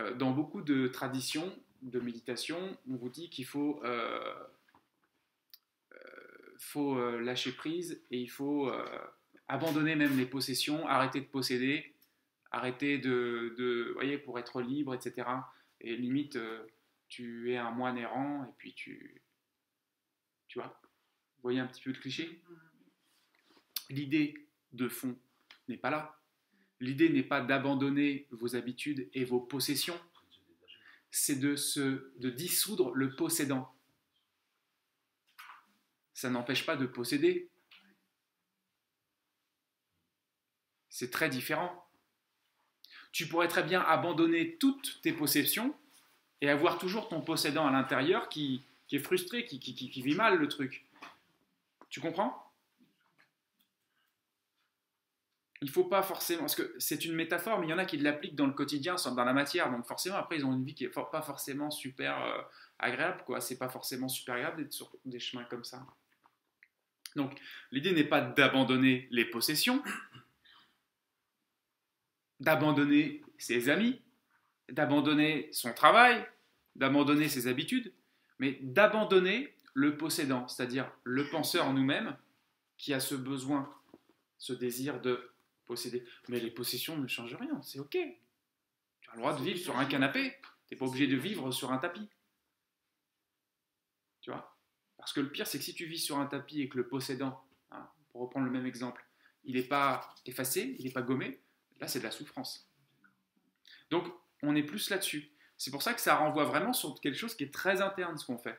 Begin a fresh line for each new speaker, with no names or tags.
euh, dans beaucoup de traditions de méditation, on vous dit qu'il faut, euh, euh, faut lâcher prise et il faut euh, abandonner même les possessions, arrêter de posséder, arrêter de, de voyez, pour être libre, etc. Et limite, tu es un moine errant et puis tu, tu vois, vous voyez un petit peu le cliché? L'idée de fond n'est pas là. L'idée n'est pas d'abandonner vos habitudes et vos possessions, c'est de, dissoudre le possédant. Ça n'empêche pas de posséder. C'est très différent. Tu pourrais très bien abandonner toutes tes possessions et avoir toujours ton possédant à l'intérieur qui, qui est frustré, qui, qui- qui vit mal le truc. Tu comprends? Il faut pas forcément, parce que c'est une métaphore, mais il y en a qui l'appliquent dans le quotidien, dans la matière, donc forcément après ils ont une vie qui est for- pas forcément super euh, agréable, quoi. C'est pas forcément super agréable d'être sur des chemins comme ça. Donc l'idée n'est pas d'abandonner les possessions, d'abandonner ses amis, d'abandonner son travail, d'abandonner ses habitudes, mais d'abandonner le possédant, c'est-à-dire le penseur en nous-mêmes qui a ce besoin, ce désir de posséder. Mais les possessions ne changent rien, c'est ok. Tu as le droit de vivre sur un canapé, tu n'es pas obligé de vivre sur un tapis. Tu vois? Parce que le pire, c'est que si tu vis sur un tapis et que le possédant, hein, pour reprendre le même exemple, il n'est pas effacé, il n'est pas gommé, là c'est de la souffrance. Donc on est plus là-dessus. C'est pour ça que ça renvoie vraiment sur quelque chose qui est très interne ce qu'on fait.